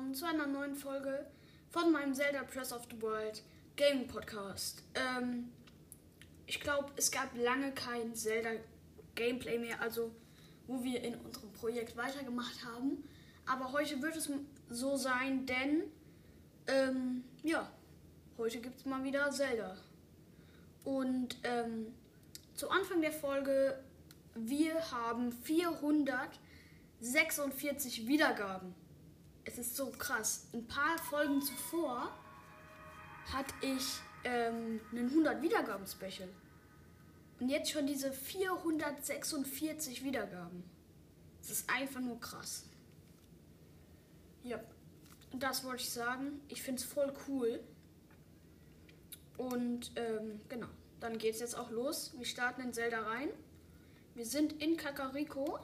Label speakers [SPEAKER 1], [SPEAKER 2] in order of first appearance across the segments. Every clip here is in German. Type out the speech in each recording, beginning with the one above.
[SPEAKER 1] willkommen zu einer neuen Folge von meinem Zelda Press of the World Gaming Podcast. Ähm, ich glaube, es gab lange kein Zelda Gameplay mehr, also wo wir in unserem Projekt weitergemacht haben. Aber heute wird es so sein, denn ähm, ja, heute gibt es mal wieder Zelda. Und ähm, zu Anfang der Folge, wir haben 446 Wiedergaben. Es ist so krass. Ein paar Folgen zuvor hatte ich ähm, einen 100 Wiedergaben Special. Und jetzt schon diese 446 Wiedergaben. Das ist einfach nur krass. Ja, das wollte ich sagen. Ich finde es voll cool. Und ähm, genau, dann geht es jetzt auch los. Wir starten in Zelda rein. Wir sind in Kakariko,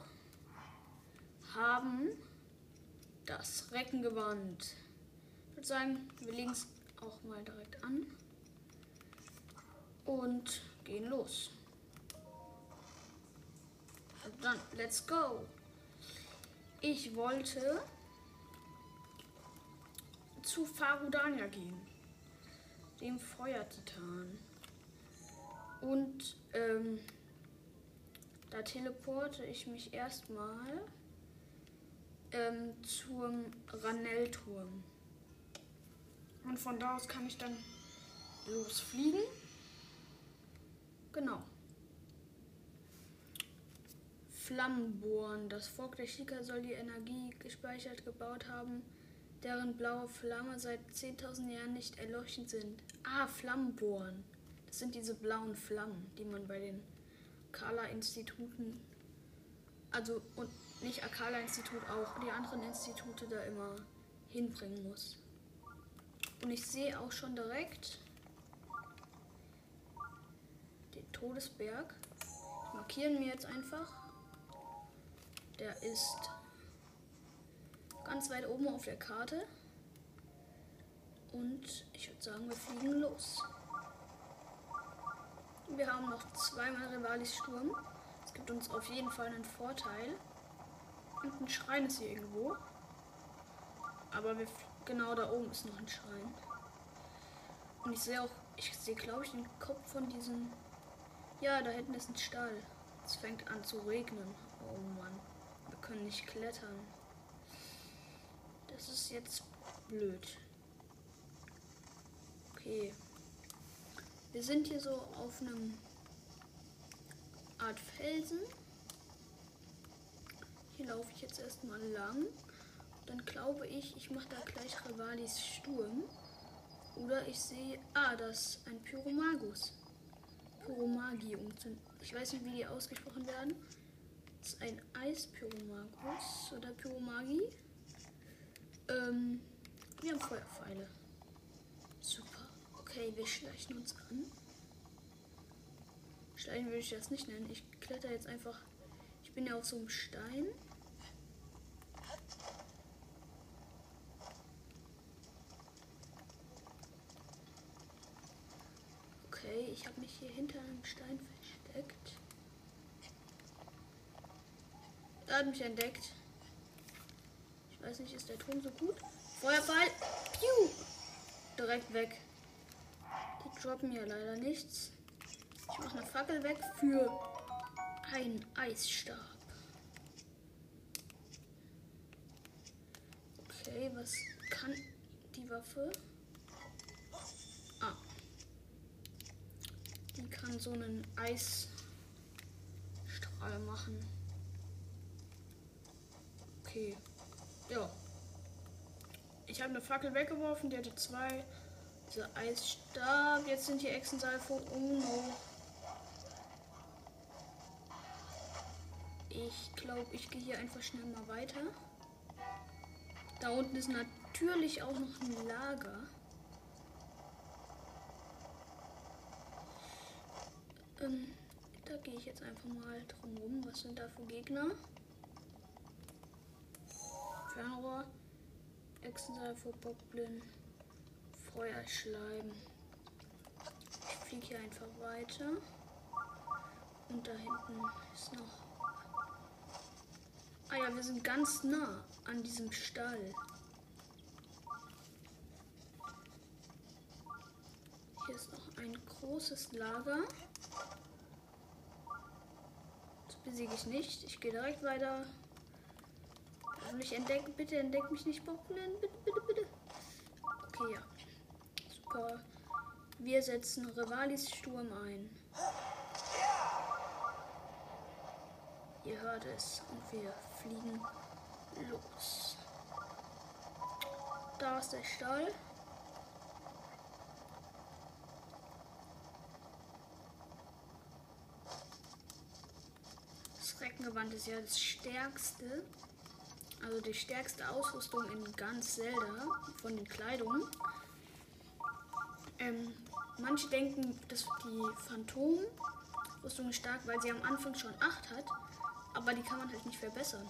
[SPEAKER 1] haben das Reckengewand. Ich würde sagen, wir legen es auch mal direkt an und gehen los. Und dann, let's go. Ich wollte zu Farudania gehen, dem Feuertitan. Und ähm, da teleporte ich mich erstmal ähm, zum Ranellturm. Und von da aus kann ich dann losfliegen. Genau. Flammenbohren. Das Volk der Shika soll die Energie gespeichert gebaut haben, deren blaue Flamme seit 10.000 Jahren nicht erleuchtend sind. Ah, Flammenbohren. Das sind diese blauen Flammen, die man bei den Kala-Instituten, also und nicht Akala-Institut, auch die anderen Institute da immer hinbringen muss. Und ich sehe auch schon direkt den Todesberg. Markieren wir jetzt einfach. Der ist ganz weit oben auf der Karte. Und ich würde sagen, wir fliegen los. Wir haben noch zweimal Rivalis Sturm. Es gibt uns auf jeden Fall einen Vorteil. Und ein Schrein ist hier irgendwo. Aber wir, genau da oben ist noch ein Schrein. Und ich sehe auch, ich sehe glaube ich den Kopf von diesem. Ja, da hinten ist ein Stall. Es fängt an zu regnen. Oh Mann. Wir können nicht klettern. Das ist jetzt blöd. Okay. Wir sind hier so auf einem Art Felsen. Hier laufe ich jetzt erstmal lang. Dann glaube ich, ich mache da gleich Rivalis Sturm. Oder ich sehe, ah, das ist ein Pyromagus. Pyromagi. Ich weiß nicht, wie die ausgesprochen werden. Das ist ein Eispyromagus oder Pyromagi. Ähm, wir haben Feuerpfeile. Super. Okay, wir schleichen uns an. Schleichen würde ich das nicht nennen. Ich kletter jetzt einfach. Ich bin ja auf so einem Stein. Okay, ich habe mich hier hinter einem Stein versteckt. Er hat mich entdeckt. Ich weiß nicht, ist der Ton so gut? Feuerball. Piu. Direkt weg. Die droppen ja leider nichts. Ich mache eine Fackel weg für einen Eisstab. Okay, was kann die Waffe? Ah. So einen Eisstrahl machen. Okay. Ja. Ich habe eine Fackel weggeworfen, die hatte zwei. Dieser Eisstab. Jetzt sind die Echsensalvo. Oh no. Ich glaube, ich gehe hier einfach schnell mal weiter. Da unten ist natürlich auch noch ein Lager. Ähm, da gehe ich jetzt einfach mal drum rum. Was sind da für Gegner? Fernrohr, Echsensalvo, Bockblin, Feuerschleim. Ich fliege hier einfach weiter. Und da hinten ist noch. Ah ja, wir sind ganz nah an diesem Stall. Hier ist noch ein großes Lager besiege ich nicht. Ich gehe direkt weiter. Mich entdecken, bitte entdeck mich nicht, Bockblin. Bitte, bitte, bitte. Okay, ja. Super. Wir setzen Rivalis Sturm ein. Ihr hört es und wir fliegen los. Da ist der Stall. Das Reckengewand ist ja das stärkste. Also die stärkste Ausrüstung in ganz Zelda von den Kleidungen. Ähm, manche denken, dass die Phantom-Rüstung ist stark, weil sie am Anfang schon 8 hat. Aber die kann man halt nicht verbessern.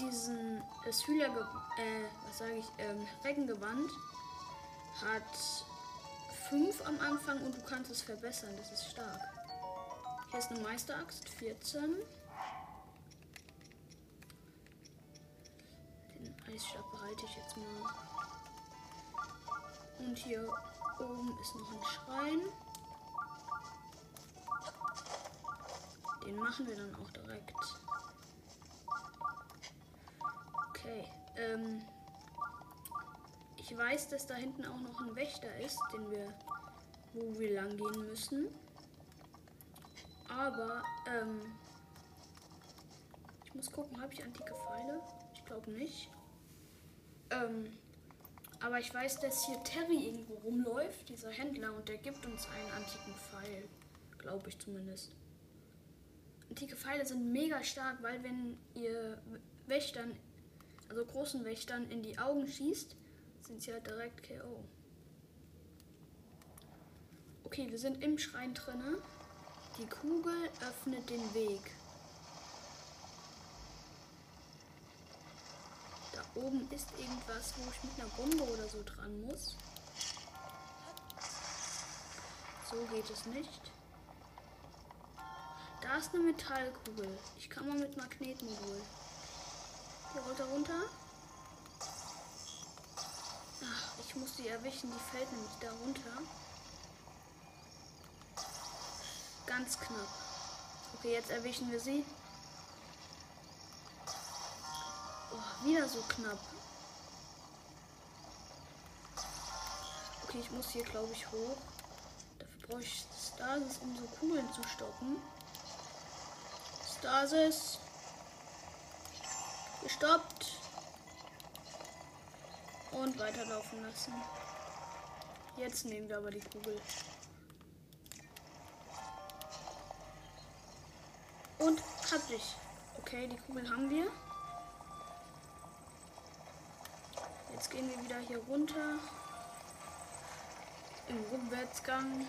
[SPEAKER 1] Diesen das Hühler, äh, was sage ich, ähm, Reckengewand hat 5 am Anfang und du kannst es verbessern. Das ist stark. Hier ist eine Meisteraxt, 14. Den Eisstab behalte ich jetzt mal. Und hier oben ist noch ein Schrein. Den machen wir dann auch direkt. Okay. Ähm, ich weiß, dass da hinten auch noch ein Wächter ist, den wir, wo wir lang gehen müssen. Aber ähm, ich muss gucken, habe ich antike Pfeile? Ich glaube nicht. Ähm, aber ich weiß, dass hier Terry irgendwo rumläuft, dieser Händler, und der gibt uns einen antiken Pfeil. Glaube ich zumindest. Antike Pfeile sind mega stark, weil wenn ihr Wächtern, also großen Wächtern, in die Augen schießt, sind sie halt direkt KO. Okay, wir sind im Schrein drinne. Die Kugel öffnet den Weg. Da oben ist irgendwas, wo ich mit einer Bombe oder so dran muss. So geht es nicht. Da ist eine Metallkugel. Ich kann mal mit Magnetmodul. Die rollt da runter. Ach, ich muss die erwischen. Die fällt nämlich da runter. Ganz knapp. Okay, jetzt erwischen wir sie. Oh, wieder so knapp. Okay, ich muss hier, glaube ich, hoch. Dafür brauche ich Stasis, um so Kugeln zu stoppen. Stasis. Gestoppt. Und weiterlaufen lassen. Jetzt nehmen wir aber die Kugel. Und hab. Okay, die Kugel haben wir. Jetzt gehen wir wieder hier runter. Im Rückwärtsgang.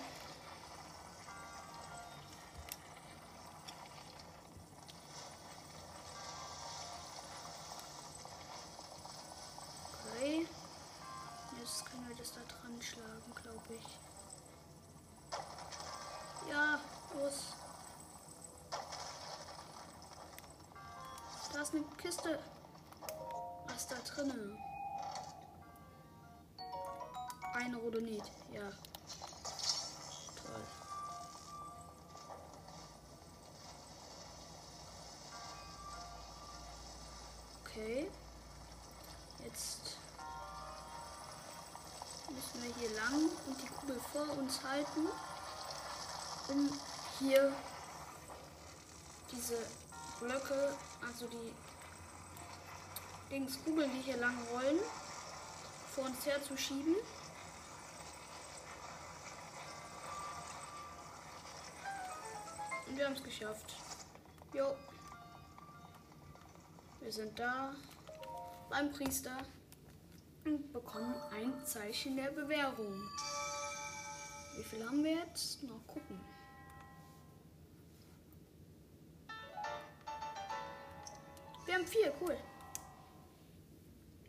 [SPEAKER 1] Ist eine Kiste. Was da drinnen? Ein Rodonit, ja. Okay. Jetzt müssen wir hier lang und die Kugel vor uns halten, um hier diese Blöcke, also die Dingskugeln, die hier lang rollen, vor uns her zu schieben. Und wir haben es geschafft. Jo. Wir sind da beim Priester und bekommen ein Zeichen der Bewährung. Wie viel haben wir jetzt? Noch gucken. Haben vier, cool.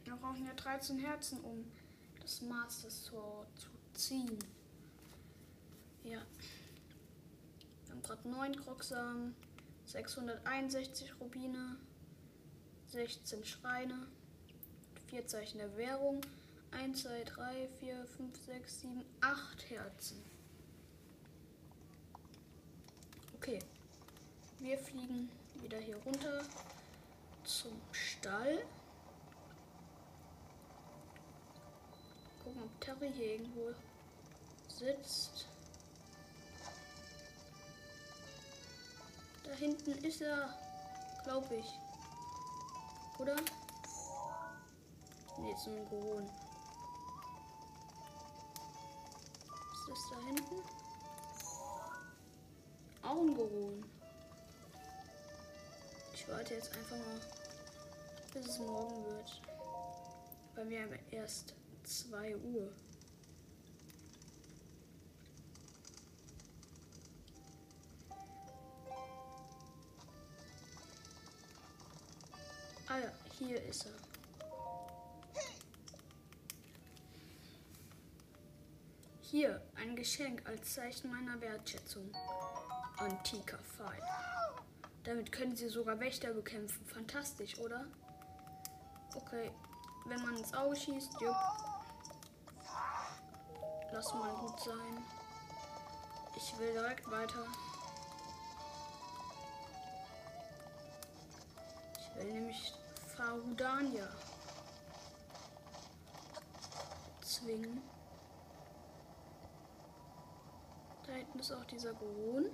[SPEAKER 1] Wir brauchen ja 13 Herzen, um das Master Sword zu ziehen. Ja. Wir haben gerade 9 Krocksamen, 661 Rubine, 16 Schreine, 4 Zeichen der Währung, 1, 2, 3, 4, 5, 6, 7, 8 Herzen. Okay. Wir fliegen wieder hier runter zum Stall. Gucken, ob Terry hier irgendwo sitzt. Da hinten ist er, glaube ich. Oder? Ne, ist ein. Ist das da hinten? Auch ein Goron. Ich warte jetzt einfach mal, bis es morgen wird. Bei mir haben erst 2 Uhr. Ah ja, hier ist er. Hier ein Geschenk als Zeichen meiner Wertschätzung. Antiker Pfeil. Damit können sie sogar Wächter bekämpfen. Fantastisch, oder? Okay, wenn man ins Auge schießt, jupp. Lass mal gut sein. Ich will direkt weiter. Ich will nämlich Farudania zwingen. Da hinten ist auch dieser Goron.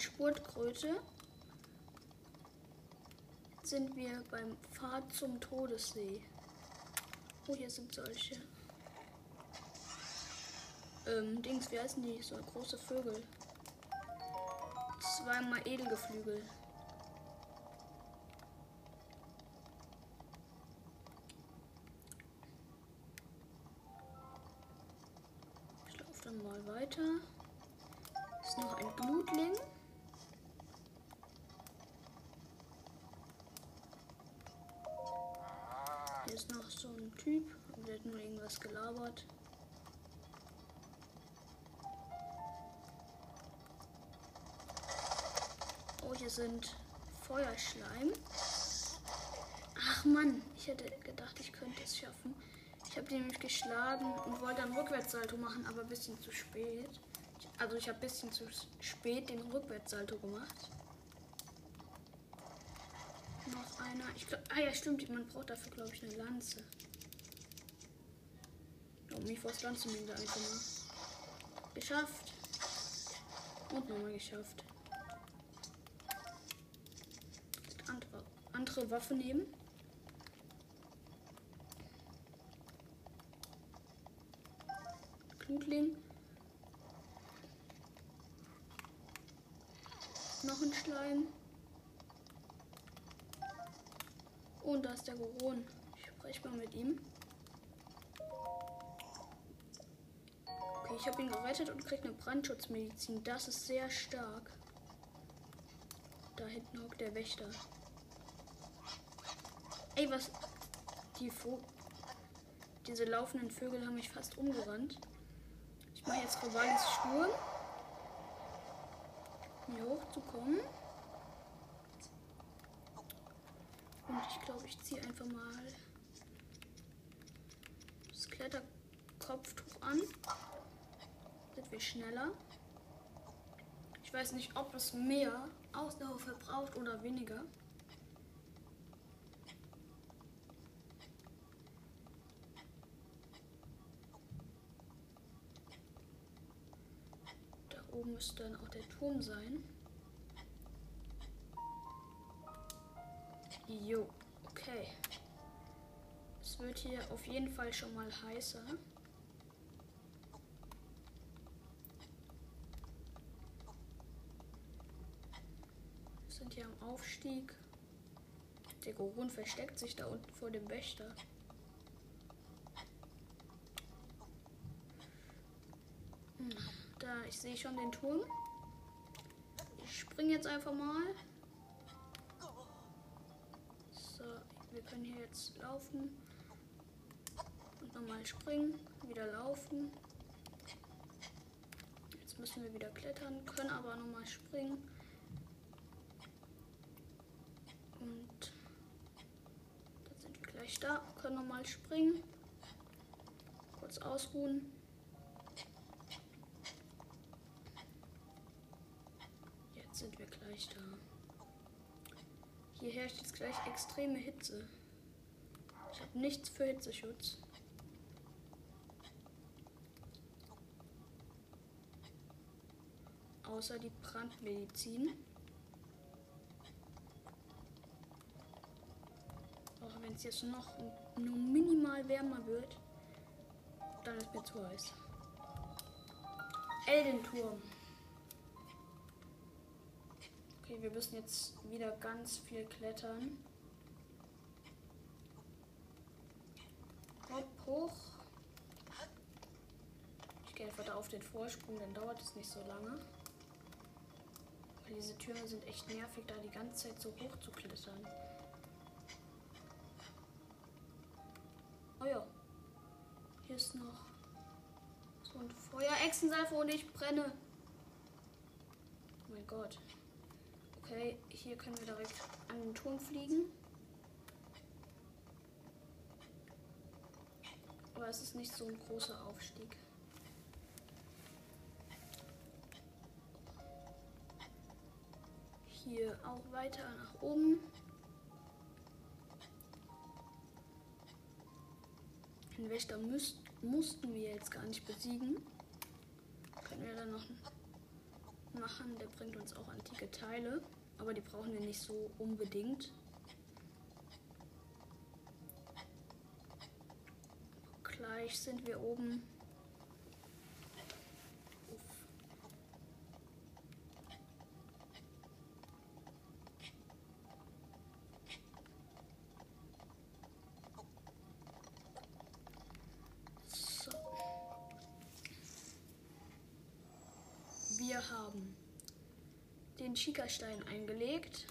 [SPEAKER 1] Spurtkröte. Jetzt sind wir beim Pfad zum Todessee. Oh, hier sind solche. Ähm, Dings, wie heißen die? So große Vögel. Zweimal Edelgeflügel. Hier ist noch so ein Typ, der hat nur irgendwas gelabert. Oh, hier sind Feuerschleim. Ach Mann, ich hätte gedacht, ich könnte es schaffen. Ich habe nämlich geschlagen und wollte dann Rückwärtssalto machen, aber ein bisschen zu spät. Also ich habe ein bisschen zu spät den Rückwärtssalto gemacht. Noch einer. Ich glaube, ah ja, stimmt. Man braucht dafür, glaube ich, eine Lanze. Um mich Land zu nehmen, einfach mal. Geschafft. Und nochmal geschafft. Andere, andere Waffe nehmen. Blutling. Noch ein Schleim. Und da ist der Goron. Ich spreche mal mit ihm. Okay, ich habe ihn gerettet und kriege eine Brandschutzmedizin. Das ist sehr stark. Da hinten hockt der Wächter. Ey, was? Die Vo Diese laufenden Vögel haben mich fast umgerannt. Ich mache jetzt Rivalis Sturm. Um hier hochzukommen. Und ich glaube, ich ziehe einfach mal das Kletterkopftuch an. Sind wir schneller. Ich weiß nicht, ob es mehr Ausdauer verbraucht oder weniger. Da oben müsste dann auch der Turm sein. Jo, okay. Es wird hier auf jeden Fall schon mal heißer. Wir sind hier am Aufstieg. Der Goron versteckt sich da unten vor dem Wächter. Hm, Da, ich sehe schon den Turm. Ich springe jetzt einfach mal. Wir können hier jetzt laufen. Und nochmal springen, wieder laufen. Jetzt müssen wir wieder klettern, können aber nochmal springen. Und dann sind wir gleich da, können nochmal springen. Kurz ausruhen. Jetzt sind wir gleich da. Hier herrscht jetzt gleich extreme Hitze. Ich habe nichts für Hitzeschutz. Außer die Brandmedizin. Auch wenn es jetzt noch nur minimal wärmer wird, dann ist mir zu heiß. Eldenturm. Okay, wir müssen jetzt wieder ganz viel klettern. Hopp, hoch. Ich gehe einfach da auf den Vorsprung, dann dauert es nicht so lange. Weil diese Türme sind echt nervig, da die ganze Zeit so hoch zu klettern. Oh ja. Hier ist noch so ein Feuerechsensalve und ich brenne. Oh mein Gott. Okay, hier können wir direkt an den Turm fliegen. Aber es ist nicht so ein großer Aufstieg. Hier auch weiter nach oben. Den Wächter müsst, mussten wir jetzt gar nicht besiegen. Können wir dann noch machen. Der bringt uns auch antike Teile. Aber die brauchen wir nicht so unbedingt. Gleich sind wir oben. Uff. So. Wir haben den Schickerstein eingelegt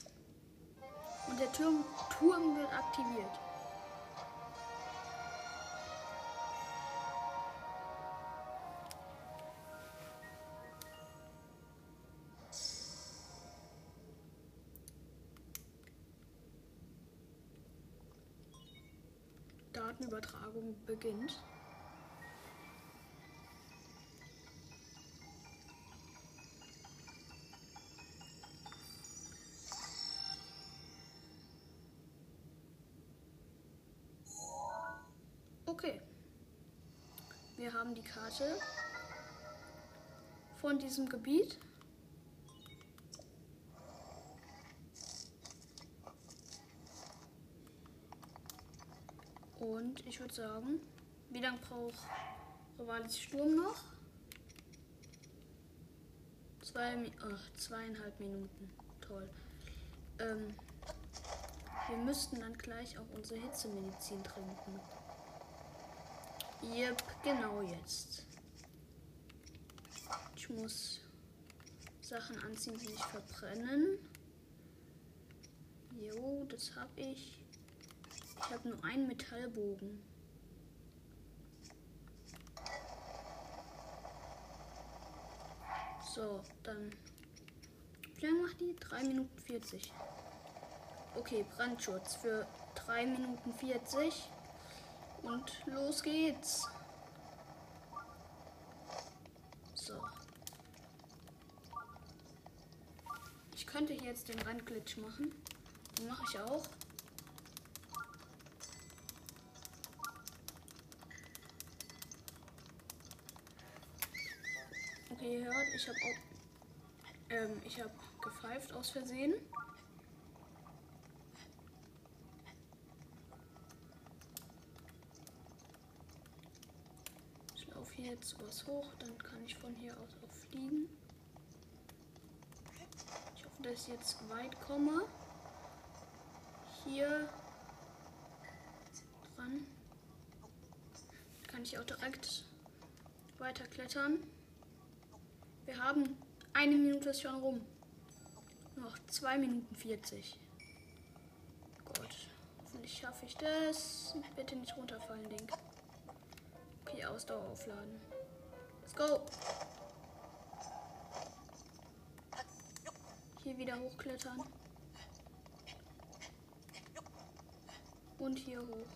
[SPEAKER 1] und der Turm, Turm wird aktiviert. Datenübertragung beginnt. Haben die Karte von diesem Gebiet. Und ich würde sagen, wie lange braucht Rivalis Sturm noch? Zwei, ach, zweieinhalb Minuten. Toll. Ähm, wir müssten dann gleich auch unsere Hitzemedizin trinken. Yep, genau jetzt. Ich muss Sachen anziehen, die sich verbrennen. Jo, das habe ich. Ich habe nur einen Metallbogen. So, dann. Wie lange macht die? 3 Minuten 40. Okay, Brandschutz für 3 Minuten 40. Und los geht's. So. Ich könnte hier jetzt den Randglitch machen. Den mache ich auch. Okay, ihr hört, ich habe auch. Ähm, ich habe gepfeift aus Versehen. Ich laufe hier jetzt was hoch, dann kann ich von hier aus auch fliegen. Ich hoffe, dass ich jetzt weit komme. Hier dran kann ich auch direkt weiter klettern. Wir haben eine Minute schon rum. Noch zwei Minuten 40. Gott, hoffentlich schaffe ich das. Bitte nicht runterfallen, Ding. Okay, Ausdauer aufladen. Go. Hier wieder hochklettern. Und hier hoch.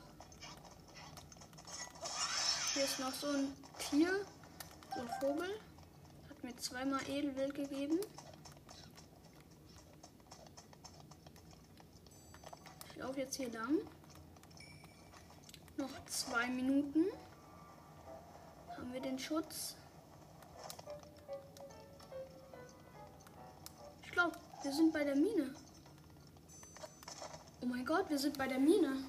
[SPEAKER 1] Hier ist noch so ein Tier, so ein Vogel. Hat mir zweimal Edelwild gegeben. Ich laufe jetzt hier lang. Noch zwei Minuten. Haben wir den Schutz? Wir sind bei der Mine. Oh mein Gott, wir sind bei der Mine.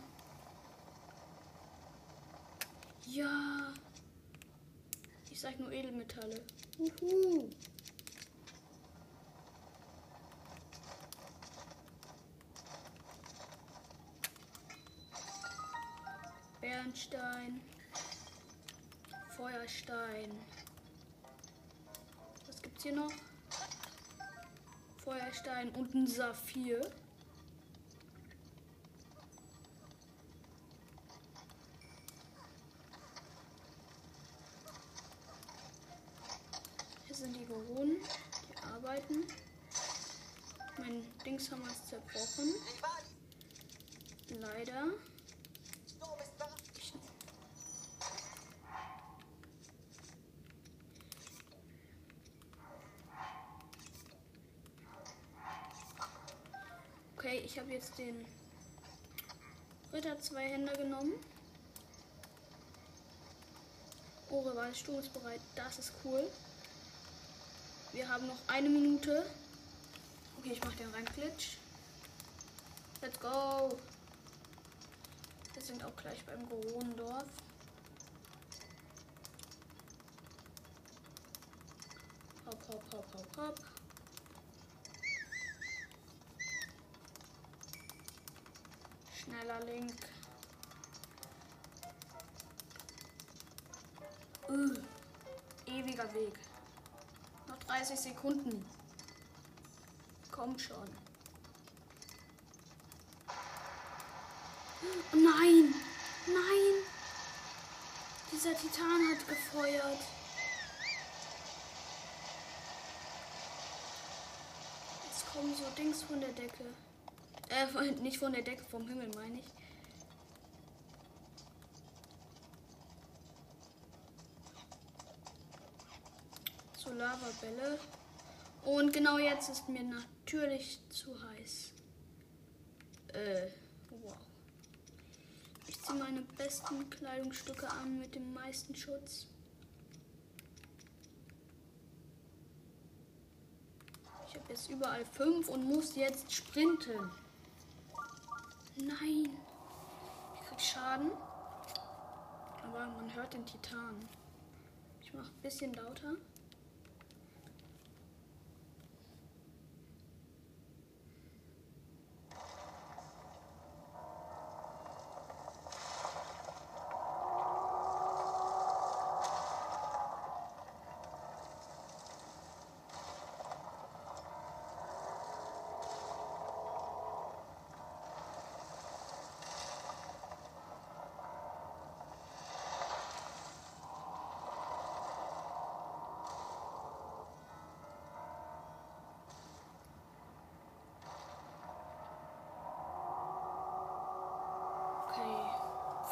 [SPEAKER 1] Ja. Ich sag nur Edelmetalle. Uhu. Bernstein. Feuerstein. Was gibt's hier noch? Feuerstein und ein Saphir. Hier sind die Bewohner, die arbeiten. Mein Dingshammer ist zerbrochen. Leider. Ich Okay, ich habe jetzt den Ritter zwei Hände genommen. Oh, Rivalsturm ist bereit. Das ist cool. Wir haben noch eine Minute. Okay, ich mache den Reinglitch. Let's go. Wir sind auch gleich beim Goronendorf. 30 Sekunden. Komm schon. Oh nein! Nein! Dieser Titan hat gefeuert. Jetzt kommen so Dings von der Decke. Äh, nicht von der Decke, vom Himmel meine ich. Lavabälle. Und genau jetzt ist mir natürlich zu heiß. Äh, wow. Ich ziehe meine besten Kleidungsstücke an mit dem meisten Schutz. Ich habe jetzt überall fünf und muss jetzt sprinten. Nein. Ich krieg Schaden. Aber man hört den Titan. Ich mache ein bisschen lauter.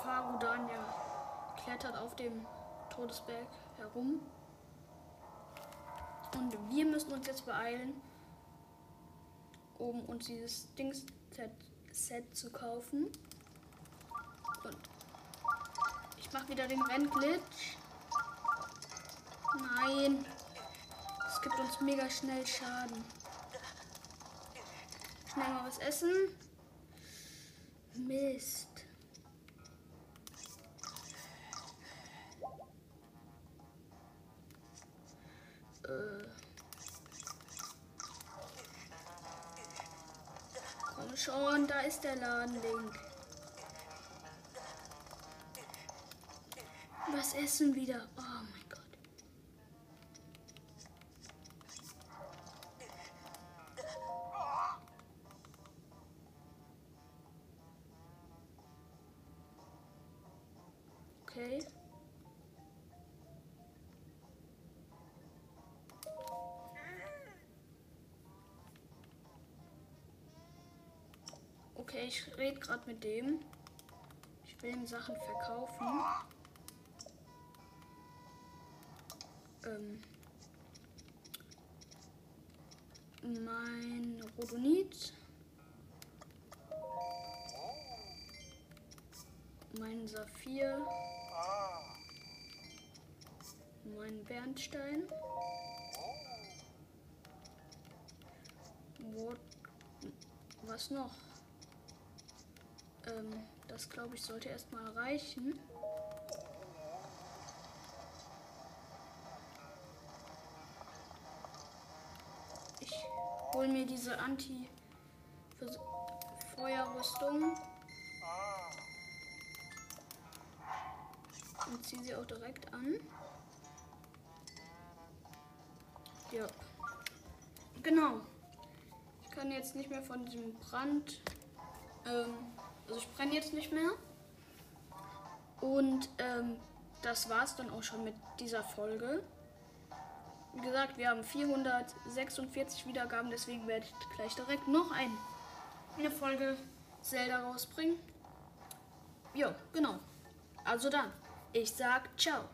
[SPEAKER 1] Farudania klettert auf dem Todesberg herum. Und wir müssen uns jetzt beeilen, um uns dieses Dings-Set Set zu kaufen. Und ich mache wieder den Rennglitch. Nein. Es gibt uns mega schnell Schaden. Schnell mal was essen. Mist. Komm schon, da ist der Ladenlink. Was essen wieder? Oh mein Gott. Okay. Ich rede gerade mit dem. Ich will ihm Sachen verkaufen. Ähm, mein Rodonit. Mein Saphir. Mein Bernstein. Wo, was noch? Ähm, das glaube ich sollte erstmal reichen. Ich hole mir diese Anti-Feuerrüstung. Und ziehe sie auch direkt an. Ja. Genau. Ich kann jetzt nicht mehr von diesem Brand. Ähm, also ich brenne jetzt nicht mehr. Und ähm, das war's dann auch schon mit dieser Folge. Wie gesagt, wir haben 446 Wiedergaben, deswegen werde ich gleich direkt noch ein, eine Folge Zelda rausbringen. Ja, genau. Also dann, ich sag ciao.